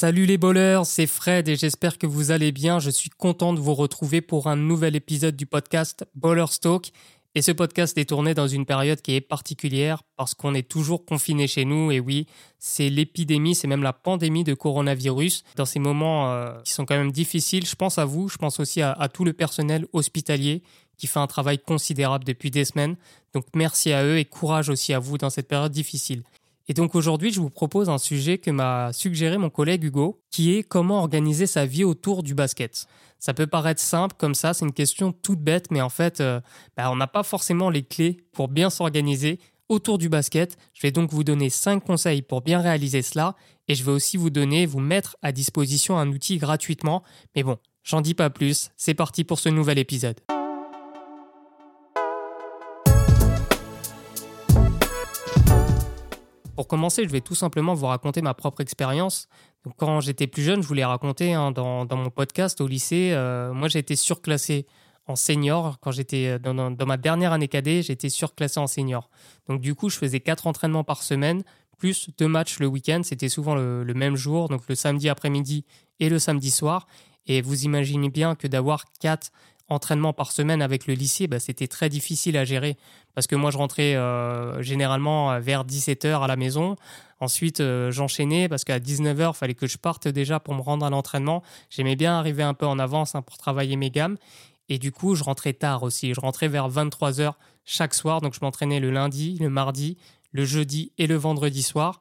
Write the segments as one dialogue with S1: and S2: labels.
S1: Salut les bowlers, c'est Fred et j'espère que vous allez bien. Je suis content de vous retrouver pour un nouvel épisode du podcast Bowlers Talk. Et ce podcast est tourné dans une période qui est particulière parce qu'on est toujours confiné chez nous. Et oui, c'est l'épidémie, c'est même la pandémie de coronavirus. Dans ces moments euh, qui sont quand même difficiles, je pense à vous, je pense aussi à tout le personnel hospitalier qui fait un travail considérable depuis des semaines. Donc merci à eux et courage aussi à vous dans cette période difficile. Et donc aujourd'hui, je vous propose un sujet que m'a suggéré mon collègue Hugo, qui est comment organiser sa vie autour du basket. Ça peut paraître simple comme ça, c'est une question toute bête, mais en fait, euh, bah, on n'a pas forcément les clés pour bien s'organiser autour du basket. Je vais donc vous donner 5 conseils pour bien réaliser cela, et je vais aussi vous donner, vous mettre à disposition un outil gratuitement. Mais bon, j'en dis pas plus, c'est parti pour ce nouvel épisode. Pour commencer, je vais tout simplement vous raconter ma propre expérience. quand j'étais plus jeune, je vous l'ai raconté hein, dans, mon podcast au lycée, euh, moi j'ai été surclassé en senior. Quand j'étais euh, dans, ma dernière année cadet, j'étais surclassé en senior. Donc du coup, je faisais quatre entraînements par semaine, plus deux matchs le week-end. C'était souvent le, le, même jour, donc le samedi après-midi et le samedi soir. Et vous imaginez bien que d'avoir quatre entraînement par semaine avec le lycée, bah, c'était très difficile à gérer parce que moi je rentrais euh, généralement vers 17h à la maison. Ensuite, euh, j'enchaînais parce qu'à 19h, il fallait que je parte déjà pour me rendre à l'entraînement. J'aimais bien arriver un peu en avance hein, pour travailler mes gammes. Et du coup, je rentrais tard aussi. Je rentrais vers 23h chaque soir. Donc, je m'entraînais le lundi, le mardi, le jeudi et le vendredi soir.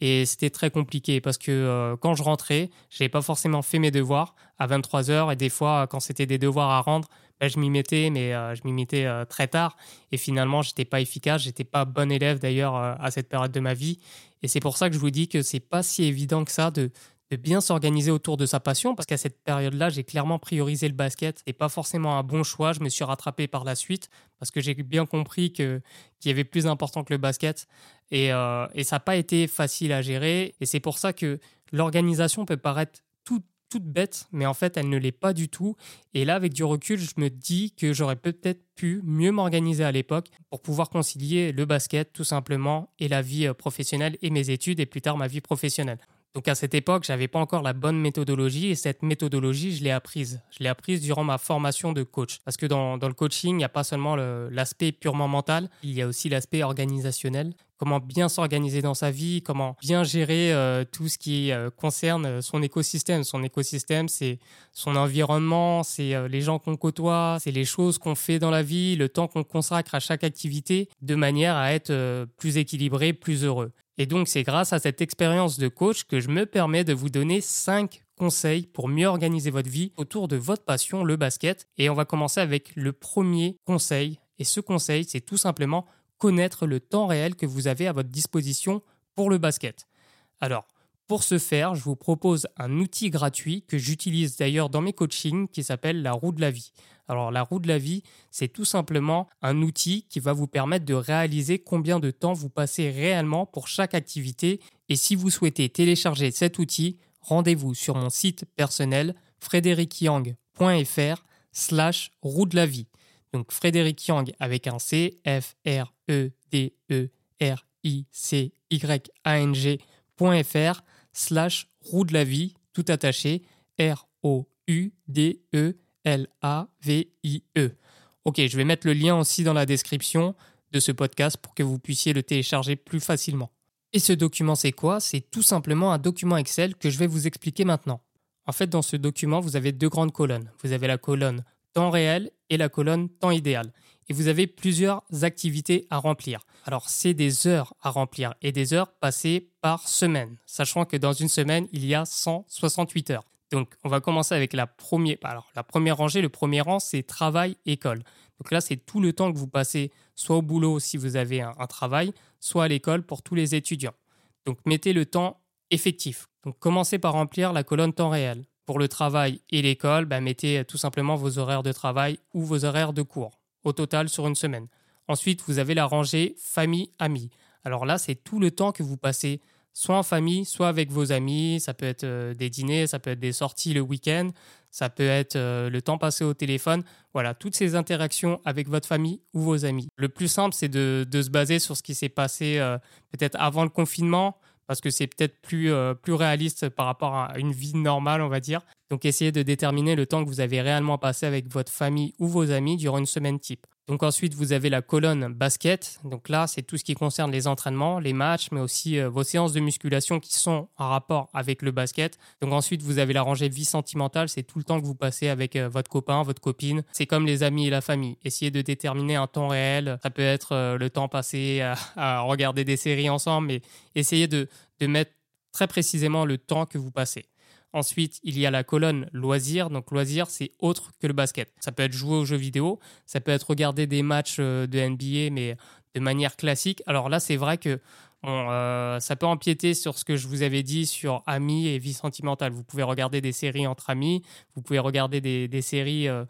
S1: Et c'était très compliqué parce que euh, quand je rentrais, je n'avais pas forcément fait mes devoirs à 23h et des fois, quand c'était des devoirs à rendre, ben, je m'y mettais, mais euh, je m'y mettais euh, très tard. Et finalement, je n'étais pas efficace, j'étais pas bon élève d'ailleurs à cette période de ma vie. Et c'est pour ça que je vous dis que c'est pas si évident que ça de, de bien s'organiser autour de sa passion, parce qu'à cette période-là, j'ai clairement priorisé le basket et pas forcément un bon choix. Je me suis rattrapé par la suite parce que j'ai bien compris que qu'il y avait plus important que le basket et, euh, et ça n'a pas été facile à gérer. Et c'est pour ça que l'organisation peut paraître toute toute bête, mais en fait, elle ne l'est pas du tout. Et là, avec du recul, je me dis que j'aurais peut-être pu mieux m'organiser à l'époque pour pouvoir concilier le basket, tout simplement, et la vie euh, professionnelle et mes études, et plus tard ma vie professionnelle. Donc à cette époque, j'avais pas encore la bonne méthodologie et cette méthodologie, je l'ai apprise. Je l'ai apprise durant ma formation de coach. Parce que dans, le coaching, il n'y a pas seulement l'aspect purement mental, il y a aussi l'aspect organisationnel. Comment bien s'organiser dans sa vie, comment bien gérer euh, tout ce qui euh, concerne son écosystème. Son écosystème, c'est son environnement, c'est euh, les gens qu'on côtoie, c'est les choses qu'on fait dans la vie, le temps qu'on consacre à chaque activité, de manière à être plus équilibré, plus heureux. Et donc, c'est grâce à cette expérience de coach que je me permets de vous donner 5 conseils pour mieux organiser votre vie autour de votre passion, le basket. Et on va commencer avec le premier conseil. Et ce conseil, c'est tout simplement connaître le temps réel que vous avez à votre disposition pour le basket. Alors, pour ce faire, je vous propose un outil gratuit que j'utilise d'ailleurs dans mes coachings qui s'appelle la roue de la vie. Alors la roue de la vie, c'est tout simplement un outil qui va vous permettre de réaliser combien de temps vous passez réellement pour chaque activité. Et si vous souhaitez télécharger cet outil, rendez-vous sur mon site personnel frédéricyang.fr slash roue de la vie. Donc Frédéric Yang avec un C, F-R-E-D-E-R-I-C-Y-A-N-G.fr slash roue de la vie, tout attaché, R-O-U-D-E-L-A-V-I-E. Ok, je vais mettre le lien aussi dans la description de ce podcast pour que vous puissiez le télécharger plus facilement. Et ce document, c'est quoi? C'est tout simplement un document Excel que je vais vous expliquer maintenant. En fait, dans ce document, vous avez deux grandes colonnes. Vous avez la colonne temps réel et la colonne temps idéal et vous avez plusieurs activités à remplir. Alors, c'est des heures à remplir et des heures passées par semaine, sachant que dans une semaine, il y a 168 heures. Donc, on va commencer avec la première, alors, la première rangée, le premier rang, c'est travail-école. Donc là, c'est tout le temps que vous passez soit au boulot si vous avez un, travail, soit à l'école pour tous les étudiants. Donc, mettez le temps effectif. Donc, commencez par remplir la colonne temps réel. Pour le travail et l'école, bah, mettez tout simplement vos horaires de travail ou vos horaires de cours au total sur une semaine. Ensuite, vous avez la rangée famille-amis. Alors là, c'est tout le temps que vous passez soit en famille, soit avec vos amis. Ça peut être euh, des dîners, ça peut être des sorties le week-end, ça peut être euh, le temps passé au téléphone. Voilà, toutes ces interactions avec votre famille ou vos amis. Le plus simple, c'est de, se baser sur ce qui s'est passé euh, peut-être avant le confinement, parce que c'est peut-être plus, plus réaliste par rapport à une vie normale, on va dire. Donc essayez de déterminer le temps que vous avez réellement passé avec votre famille ou vos amis durant une semaine type. Donc ensuite, vous avez la colonne basket. Donc là, c'est tout ce qui concerne les entraînements, les matchs, mais aussi euh, vos séances de musculation qui sont en rapport avec le basket. Donc ensuite, vous avez la rangée vie sentimentale. C'est tout le temps que vous passez avec euh, votre copain, votre copine. C'est comme les amis et la famille. Essayez de déterminer un temps réel. Ça peut être euh, le temps passé à, regarder des séries ensemble, mais essayez de mettre très précisément le temps que vous passez. Ensuite, il y a la colonne loisirs. Donc, loisirs, c'est autre que le basket. Ça peut être jouer aux jeux vidéo, ça peut être regarder des matchs euh, de NBA, mais de manière classique. Alors là, c'est vrai que euh, ça peut empiéter sur ce que je vous avais dit sur amis et vie sentimentale. Vous pouvez regarder des séries entre amis, vous pouvez regarder des, séries euh,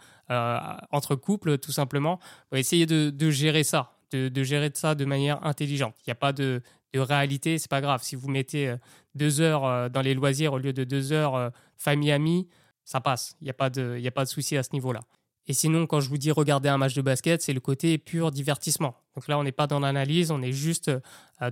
S1: entre couples, tout simplement. Essayez de, gérer ça, de, de, gérer ça de manière intelligente. Il n'y a pas de, de réalité, c'est pas grave. Si vous mettez euh, deux heures euh, dans les loisirs au lieu de deux heures euh, famille-amis, ça passe. Il n'y a pas de, y a pas de souci à ce niveau-là. Et sinon, quand je vous dis regarder un match de basket, c'est le côté pur divertissement. Donc là, on n'est pas dans l'analyse, on est juste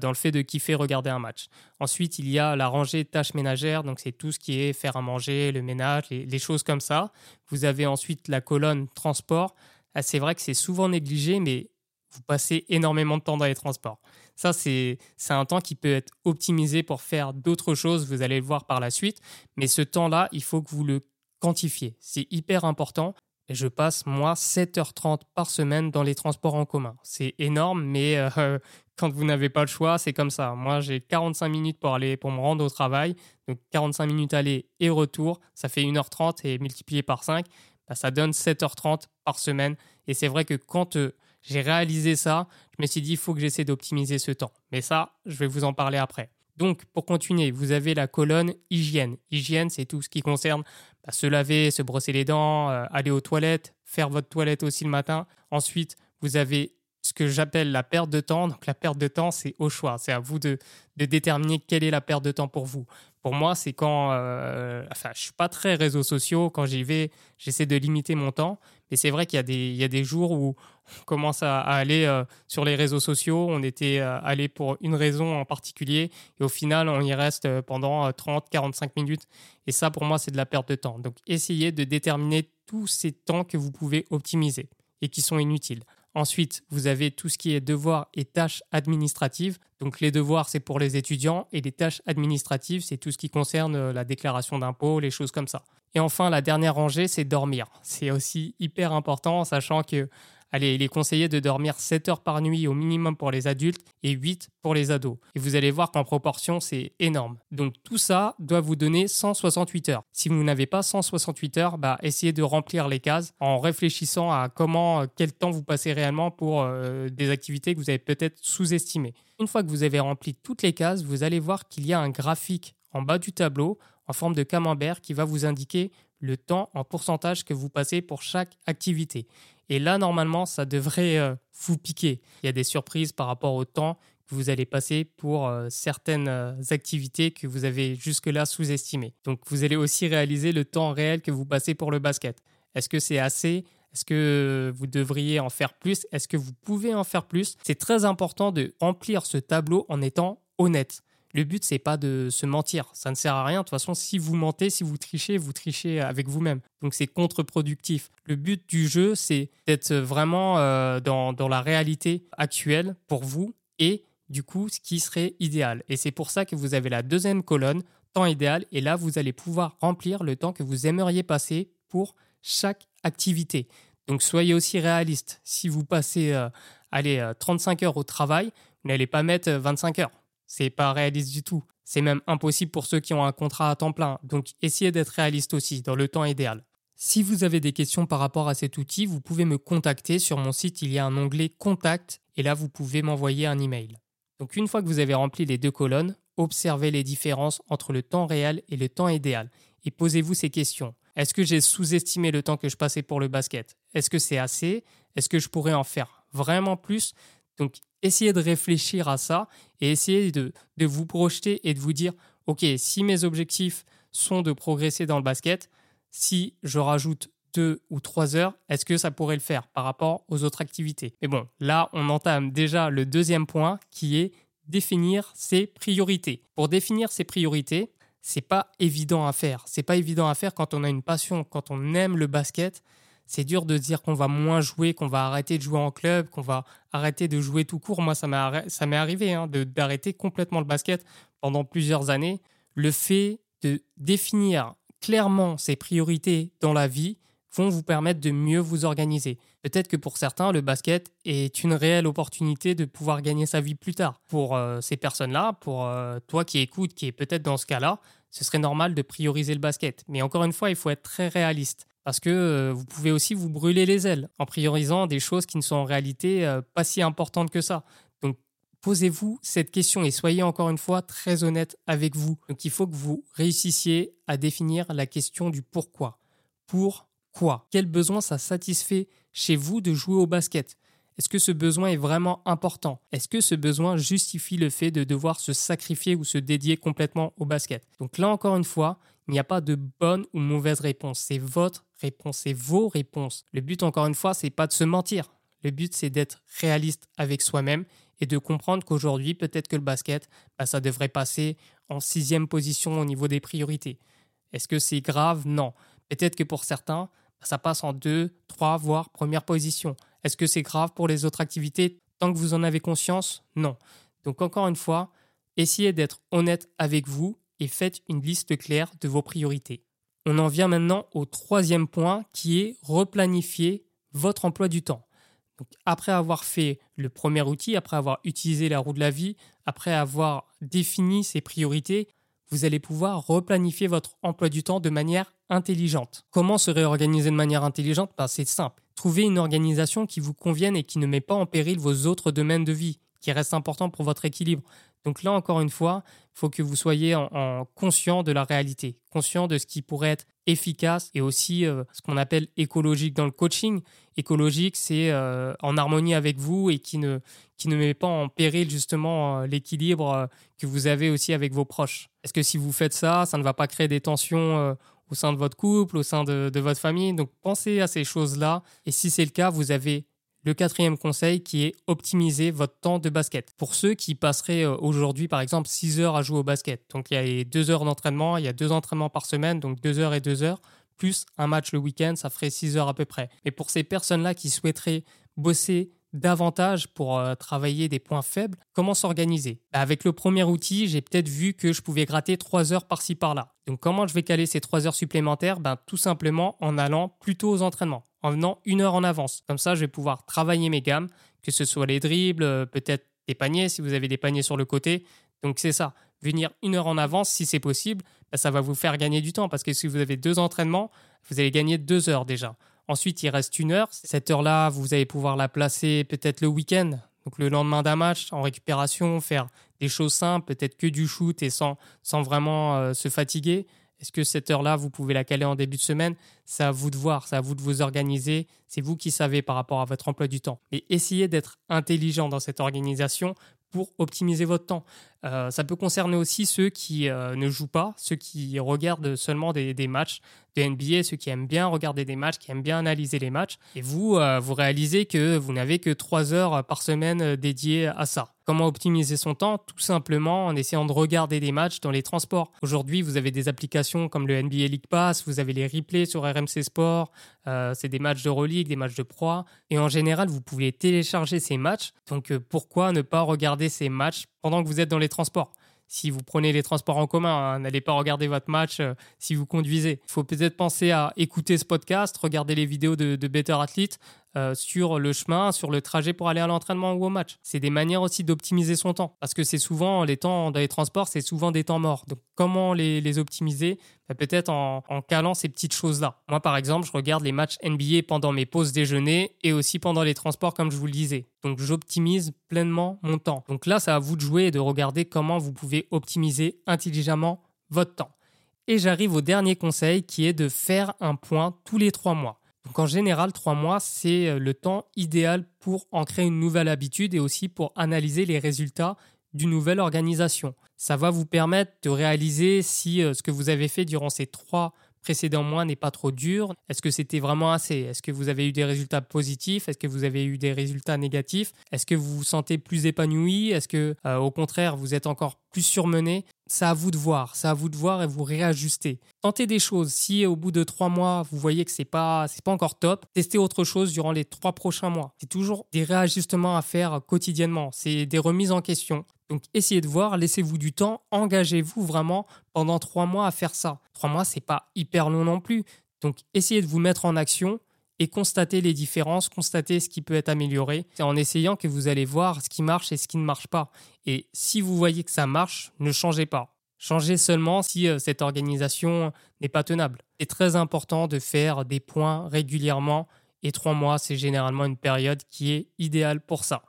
S1: dans le fait de kiffer regarder un match. Ensuite, il y a la rangée tâches ménagères, donc c'est tout ce qui est faire à manger, le ménage, les, les choses comme ça. Vous avez ensuite la colonne transport. Ah, c'est vrai que c'est souvent négligé, mais vous passez énormément de temps dans les transports. Ça, c'est un temps qui peut être optimisé pour faire d'autres choses, vous allez le voir par la suite. Mais ce temps-là, il faut que vous le quantifiez. C'est hyper important. Et je passe, moi, 7h30 par semaine dans les transports en commun. C'est énorme, mais euh, quand vous n'avez pas le choix, c'est comme ça. Moi, j'ai 45 minutes pour, aller, pour me rendre au travail. Donc, 45 minutes aller et retour, ça fait 1h30 et multiplié par 5, bah, ça donne 7h30 par semaine. Et c'est vrai que quand euh, j'ai réalisé ça, je me suis dit, il faut que j'essaie d'optimiser ce temps. Mais ça, je vais vous en parler après. Donc, pour continuer, vous avez la colonne hygiène. Hygiène, c'est tout ce qui concerne bah, se laver, se brosser les dents, euh, aller aux toilettes, faire votre toilette aussi le matin. Ensuite, vous avez ce que j'appelle la perte de temps. Donc, la perte de temps, c'est au choix. C'est à vous de, déterminer quelle est la perte de temps pour vous. Pour moi, c'est quand. Euh, enfin, je suis pas très réseaux sociaux. Quand j'y vais, j'essaie de limiter mon temps. Mais c'est vrai qu'il y, a des, il y a des jours où on commence à, aller euh, sur les réseaux sociaux. On était euh, allé pour une raison en particulier. Et au final, on y reste euh, pendant 30, 45 minutes. Et ça, pour moi, c'est de la perte de temps. Donc, essayez de déterminer tous ces temps que vous pouvez optimiser et qui sont inutiles. Ensuite, vous avez tout ce qui est devoirs et tâches administratives. Donc les devoirs, c'est pour les étudiants et les tâches administratives, c'est tout ce qui concerne la déclaration d'impôts, les choses comme ça. Et enfin, la dernière rangée, c'est dormir. C'est aussi hyper important, sachant que Allez, il est conseillé de dormir 7 heures par nuit au minimum pour les adultes et 8 pour les ados. Et vous allez voir qu'en proportion, c'est énorme. Donc tout ça doit vous donner 168 heures. Si vous n'avez pas 168 heures, bah, essayez de remplir les cases en réfléchissant à comment, euh, quel temps vous passez réellement pour euh, des activités que vous avez peut-être sous-estimées. Une fois que vous avez rempli toutes les cases, vous allez voir qu'il y a un graphique en bas du tableau en forme de camembert qui va vous indiquer le temps en pourcentage que vous passez pour chaque activité. Et là, normalement, ça devrait euh, vous piquer. Il y a des surprises par rapport au temps que vous allez passer pour euh, certaines euh, activités que vous avez jusque-là sous-estimées. Donc, vous allez aussi réaliser le temps réel que vous passez pour le basket. Est-ce que c'est assez? Est-ce que vous devriez en faire plus? Est-ce que vous pouvez en faire plus? C'est très important de remplir ce tableau en étant honnête. Le but, c'est pas de se mentir. Ça ne sert à rien. De toute façon, si vous mentez, si vous trichez, vous trichez avec vous-même. Donc, c'est contre-productif. Le but du jeu, c'est d'être vraiment euh, dans, la réalité actuelle pour vous et du coup, ce qui serait idéal. Et c'est pour ça que vous avez la deuxième colonne, temps idéal. Et là, vous allez pouvoir remplir le temps que vous aimeriez passer pour chaque activité. Donc, soyez aussi réaliste. Si vous passez, euh, allez, 35 euh, heures au travail, vous n'allez pas mettre 25 heures c'est pas réaliste du tout. C'est même impossible pour ceux qui ont un contrat à temps plein. Donc essayez d'être réaliste aussi dans le temps idéal. Si vous avez des questions par rapport à cet outil, vous pouvez me contacter. Sur mon site, il y a un onglet Contact et là, vous pouvez m'envoyer un email. Donc une fois que vous avez rempli les deux colonnes, observez les différences entre le temps réel et le temps idéal et posez-vous ces questions. Est-ce que j'ai sous-estimé le temps que je passais pour le basket? Est-ce que c'est assez? Est-ce que je pourrais en faire vraiment plus? Donc essayez de réfléchir à ça et essayez de, vous projeter et de vous dire, OK, si mes objectifs sont de progresser dans le basket, si je rajoute deux ou trois heures, est-ce que ça pourrait le faire par rapport aux autres activités? Mais bon, là, on entame déjà le deuxième point qui est définir ses priorités. Pour définir ses priorités, c'est pas évident à faire. C'est pas évident à faire quand on a une passion, quand on aime le basket. C'est dur de dire qu'on va moins jouer, qu'on va arrêter de jouer en club, qu'on va arrêter de jouer tout court. Moi, ça m'est arrivé hein, d'arrêter complètement le basket pendant plusieurs années. Le fait de définir clairement ses priorités dans la vie vont vous permettre de mieux vous organiser. Peut-être que pour certains, le basket est une réelle opportunité de pouvoir gagner sa vie plus tard. Pour euh, ces personnes-là, pour euh, toi qui écoutes, qui est peut-être dans ce cas-là, ce serait normal de prioriser le basket. Mais encore une fois, il faut être très réaliste. Parce que euh, vous pouvez aussi vous brûler les ailes en priorisant des choses qui ne sont en réalité pas si importantes que ça. Donc posez-vous cette question et soyez encore une fois très honnête avec vous. Donc il faut que vous réussissiez à définir la question du pourquoi. Pour quoi? Quel besoin ça satisfait chez vous de jouer au basket? Est-ce que ce besoin est vraiment important? Est-ce que ce besoin justifie le fait de devoir se sacrifier ou se dédier complètement au basket? Donc là encore une fois, il n'y a pas de bonne ou mauvaise réponse, c'est votre réponse, c'est vos réponses. Le but encore une fois, c'est pas de se mentir. Le but c'est d'être réaliste avec soi-même et de comprendre qu'aujourd'hui, peut-être que le basket, bah, ça devrait passer en sixième position au niveau des priorités. Est-ce que c'est grave? Non. Peut-être que pour certains, ça passe en deux, trois, voire première position. Est-ce que c'est grave pour les autres activités? Tant que vous en avez conscience, non. Donc encore une fois, essayez d'être honnête avec vous et faites une liste claire de vos priorités. On en vient maintenant au troisième point qui est replanifier votre emploi du temps. Après avoir fait le premier outil, après avoir utilisé la roue de la vie, après avoir défini ses priorités, vous allez pouvoir replanifier votre emploi du temps de manière intelligente. Comment se réorganiser de manière intelligente? Ben, C'est simple. Trouvez une organisation qui vous convienne et qui ne met pas en péril vos autres domaines de vie, qui reste important pour votre équilibre. Donc là, encore une fois, il faut que vous soyez en, conscient de la réalité, conscient de ce qui pourrait être efficace et aussi euh, ce qu'on appelle écologique dans le coaching. Écologique, c'est euh, en harmonie avec vous et qui ne, qui ne met pas en péril justement euh, l'équilibre que vous avez aussi avec vos proches. Est-ce que si vous faites ça, ça ne va pas créer des tensions au sein de votre couple, au sein de, de votre famille? Donc pensez à ces choses-là et si c'est le cas, vous avez le quatrième conseil qui est optimiser votre temps de basket. Pour ceux qui passeraient euh, aujourd'hui par exemple 6 heures à jouer au basket, donc il y a 2 heures d'entraînement, il y a 2 entraînements par semaine, donc 2 heures et 2 heures, plus un match le week-end, ça ferait 6 heures à peu près. Et pour ces personnes-là qui souhaiteraient bosser davantage pour euh, travailler des points faibles, comment s'organiser? Bah, Avec le premier outil, j'ai peut-être vu que je pouvais gratter 3 heures par-ci par-là. Donc comment je vais caler ces 3 heures supplémentaires? Ben, Tout simplement en allant plutôt aux entraînements, en venant une heure en avance. Comme ça, je vais pouvoir travailler mes gammes, que ce soit les dribbles, euh, peut-être des paniers si vous avez des paniers sur le côté. Donc c'est ça, venir une heure en avance si c'est possible, ben, ça va vous faire gagner du temps parce que si vous avez deux entraînements, vous allez gagner deux heures déjà. Ensuite, il reste une heure. Cette heure-là, vous allez pouvoir la placer peut-être le week-end, donc le lendemain d'un match, en récupération, faire des choses simples, peut-être que du shoot et sans, sans vraiment euh, se fatiguer. Est-ce que cette heure-là, vous pouvez la caler en début de semaine? C'est à vous de voir, c'est à vous de vous organiser. C'est vous qui savez par rapport à votre emploi du temps. Et essayez d'être intelligent dans cette organisation pour optimiser votre temps. Euh, ça peut concerner aussi ceux qui euh, ne jouent pas, ceux qui regardent seulement des, matchs de NBA, ceux qui aiment bien regarder des matchs, qui aiment bien analyser les matchs. Et vous, euh, vous réalisez que vous n'avez que trois heures par semaine dédiées à ça. Comment optimiser son temps? Tout simplement en essayant de regarder des matchs dans les transports. Aujourd'hui, vous avez des applications comme le NBA League Pass, vous avez les replays sur RMC Sport, c'est des matchs de Euroleague, des matchs de Pro. Et en général, vous pouvez télécharger ces matchs. Donc pourquoi ne pas regarder ces matchs pendant que vous êtes dans les transports. Si vous prenez les transports en commun, hein, n'allez pas regarder votre match euh, si vous conduisez. Il faut peut-être penser à écouter ce podcast, regarder les vidéos de, de Better Athlete euh, sur le chemin, sur le trajet pour aller à l'entraînement ou au match. C'est des manières aussi d'optimiser son temps. Parce que c'est souvent, les temps dans les transports, c'est souvent des temps morts. Donc comment les, optimiser? Bah, Peut-être en, en, calant ces petites choses-là. Moi, par exemple, je regarde les matchs NBA pendant mes pauses déjeuner et aussi pendant les transports, comme je vous le disais. Donc j'optimise pleinement mon temps. Donc là, c'est à vous de jouer et de regarder comment vous pouvez optimiser intelligemment votre temps. Et j'arrive au dernier conseil qui est de faire un point tous les trois mois. Donc en général, trois mois, c'est euh, le temps idéal pour en créer une nouvelle habitude et aussi pour analyser les résultats d'une nouvelle organisation. Ça va vous permettre de réaliser si euh, ce que vous avez fait durant ces trois précédent mois n'est pas trop dur Est-ce que c'était vraiment assez? Est-ce que vous avez eu des résultats positifs? Est-ce que vous avez eu des résultats négatifs? Est-ce que vous vous sentez plus épanoui? Est-ce que euh, au contraire vous êtes encore plus surmené? C'est à vous de voir, c'est à vous de voir et vous réajuster. Tentez des choses. Si au bout de trois mois vous voyez que c'est pas c'est pas encore top, testez autre chose durant les trois prochains mois. C'est toujours des réajustements à faire quotidiennement. C'est des remises en question. Donc essayez de voir, laissez-vous du temps, engagez-vous vraiment pendant trois mois à faire ça. Trois mois, c'est pas hyper long non plus. Donc essayez de vous mettre en action et constatez les différences, constatez ce qui peut être amélioré. C'est en essayant que vous allez voir ce qui marche et ce qui ne marche pas. Et si vous voyez que ça marche, ne changez pas. Changez seulement si euh, cette organisation n'est pas tenable. C'est très important de faire des points régulièrement et trois mois, c'est généralement une période qui est idéale pour ça.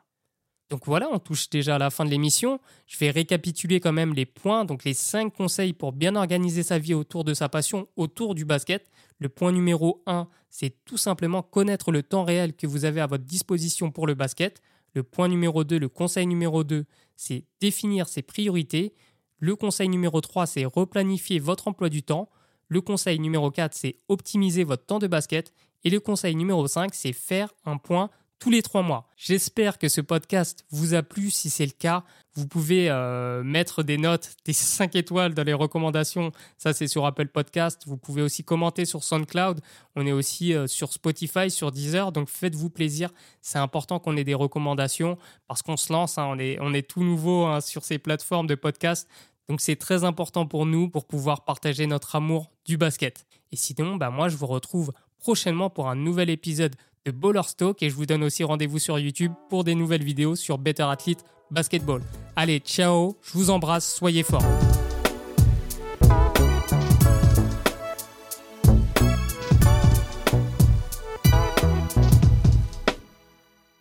S1: Donc voilà, on touche déjà à la fin de l'émission. Je vais récapituler quand même les points, donc les cinq conseils pour bien organiser sa vie autour de sa passion, autour du basket. Le point numéro 1, c'est tout simplement connaître le temps réel que vous avez à votre disposition pour le basket. Le point numéro 2, le conseil numéro 2, c'est définir ses priorités. Le conseil numéro 3, c'est replanifier votre emploi du temps. Le conseil numéro 4, c'est optimiser votre temps de basket. Et le conseil numéro 5, c'est faire un point tous les trois mois. J'espère que ce podcast vous a plu. Si c'est le cas, vous pouvez euh, mettre des notes, des 5 étoiles dans les recommandations. Ça, c'est sur Apple Podcast. Vous pouvez aussi commenter sur SoundCloud. On est aussi euh, sur Spotify, sur Deezer. Donc, faites-vous plaisir. C'est important qu'on ait des recommandations parce qu'on se lance. Hein. on, est, on tout nouveau hein, sur ces plateformes de podcast. Donc, c'est très important pour nous pour pouvoir partager notre amour du basket. Et sinon, bah, moi, je vous retrouve prochainement pour un nouvel épisode de Baller Stock et je vous donne aussi rendez-vous sur YouTube pour des nouvelles vidéos sur Better Athlete Basketball. Allez, ciao, je vous embrasse, soyez forts.